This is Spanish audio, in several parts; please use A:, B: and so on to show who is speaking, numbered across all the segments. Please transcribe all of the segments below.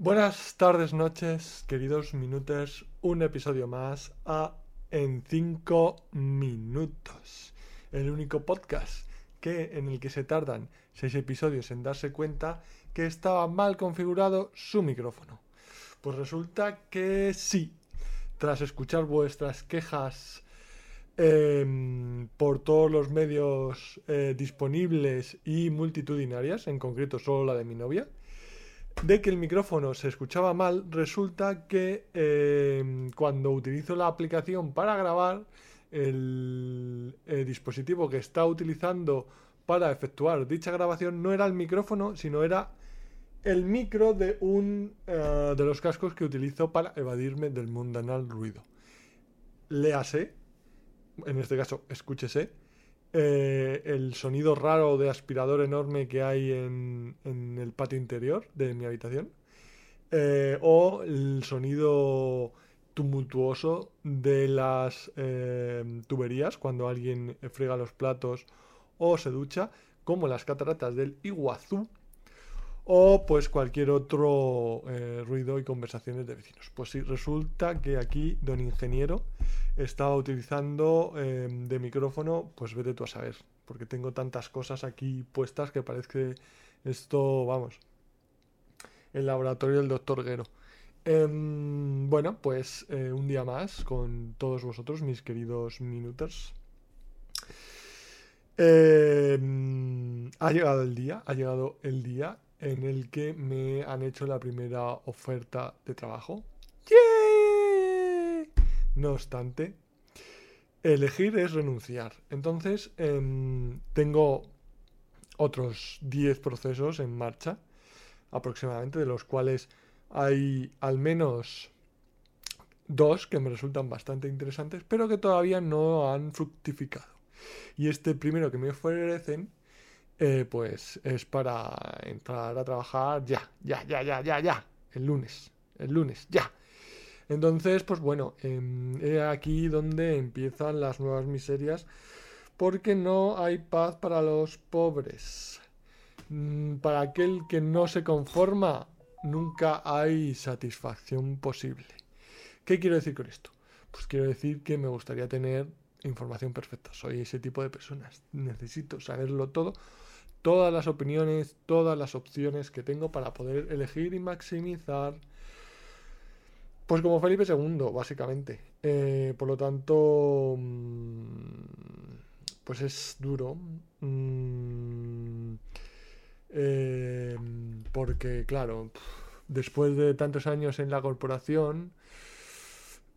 A: Buenas tardes, noches, queridos minutos. Un episodio más a En 5 minutos. El único podcast que en el que se tardan 6 episodios en darse cuenta que estaba mal configurado su micrófono. Pues resulta que sí. Tras escuchar vuestras quejas em, por todos los medios eh, disponibles y multitudinarias, en concreto solo la de mi novia, de que el micrófono se escuchaba mal, resulta que eh, cuando utilizo la aplicación para grabar, el, dispositivo que está utilizando para efectuar dicha grabación no era el micrófono, sino era el micro de un eh, de los cascos que utilizo para evadirme del mundanal ruido. Léase, en este caso escúchese, eh, el sonido raro de aspirador enorme que hay en, el patio interior de mi habitación. Eh, o el sonido tumultuoso de las eh, tuberías cuando alguien frega los platos o se ducha, como las cataratas del Iguazú o pues cualquier otro eh, ruido y conversaciones de vecinos. Pues sí, resulta que aquí don ingeniero estaba utilizando em, de micrófono, pues vete tú a saber, porque tengo tantas cosas aquí puestas que parece que esto, vamos, el laboratorio del doctor Guero. Em, bueno, pues eh, un día más con todos vosotros, mis queridos minuters. Em, ha llegado el día, ha llegado el día en el que me han hecho la primera oferta de trabajo. No obstante, elegir es renunciar. Entonces, em, tengo otros 10 procesos en marcha, aproximadamente, de los cuales hay al menos dos que me resultan bastante interesantes, pero que todavía no han fructificado. Y este primero que me ofrecen eh, pues es para entrar a trabajar ya, ya, ya, ya, ya, ya, el lunes, el lunes, ya. Entonces, pues bueno, eh, aquí donde empiezan las nuevas miserias, porque no hay paz para los pobres. Mm, para aquel que no se conforma, nunca hay satisfacción posible. ¿Qué quiero decir con esto? Pues quiero decir que me gustaría tener información perfecta. Soy ese tipo de personas. Necesito saberlo todo todas las opiniones, todas las opciones que tengo para poder elegir y maximizar. Pues como Felipe II, básicamente. Eh, por lo tanto, mm, pues es duro. Mm, eh, porque, claro, después de tantos años en la corporación,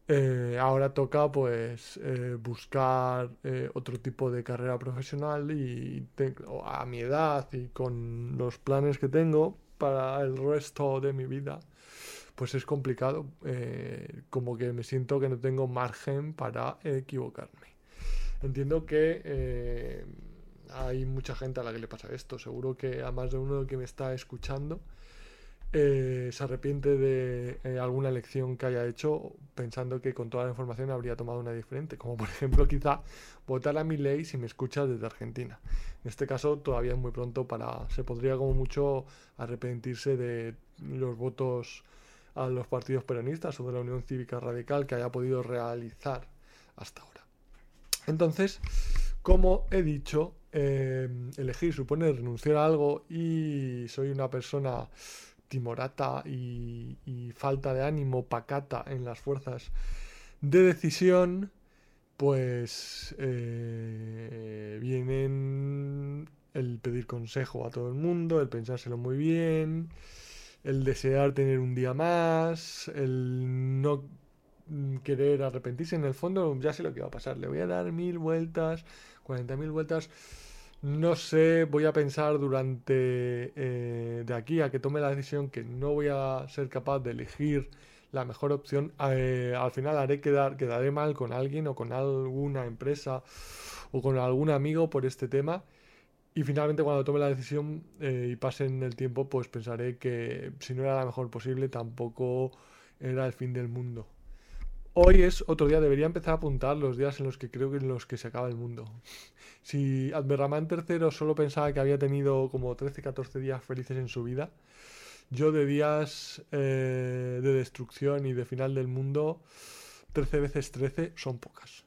A: eh, ahora toca pues eh, buscar eh, otro tipo de carrera profesional y a mi edad y con los planes que tengo para el resto de mi vida pues es complicado como que me siento que no tengo margen para equivocarme. Entiendo que hay mucha gente a la que le pasa esto seguro que a más de uno que me está escuchando eh, se arrepiente de eh, alguna elección que haya hecho pensando que con toda la información habría tomado una diferente, como por ejemplo quizá votar a mi ley si me escuchas desde Argentina. En este caso todavía es muy pronto para, se podría como mucho arrepentirse de los votos a los partidos peronistas o de la Unión Cívica Radical que haya podido realizar hasta ahora. Entonces, como he dicho, eh, elegir supone renunciar a algo y soy una persona timorata y, falta de ánimo, pacata en las fuerzas de decisión, pues eh, vienen el pedir consejo a todo el mundo, el pensárselo muy bien, el desear tener un día más, el no querer arrepentirse. En el fondo ya sé lo que va a pasar. Le voy a dar mil vueltas, cuarenta mil vueltas no sé, voy a pensar durante eh, de aquí a que tome la decisión que no voy a ser capaz de elegir la mejor opción. Eh, al final haré quedar, quedaré mal con alguien o con alguna empresa o con algún amigo por este tema. Y finalmente cuando tome la decisión eh, y pase en el tiempo, pues pensaré que si no era la mejor posible, tampoco era el fin del mundo. Hoy es otro día, debería empezar a apuntar los días en los que creo que en los que se acaba el mundo. Si Abderramán III solo pensaba que había tenido como 13-14 días felices en su vida, Yo de días eh, de destrucción y de final del mundo, 13 veces 13 son pocas.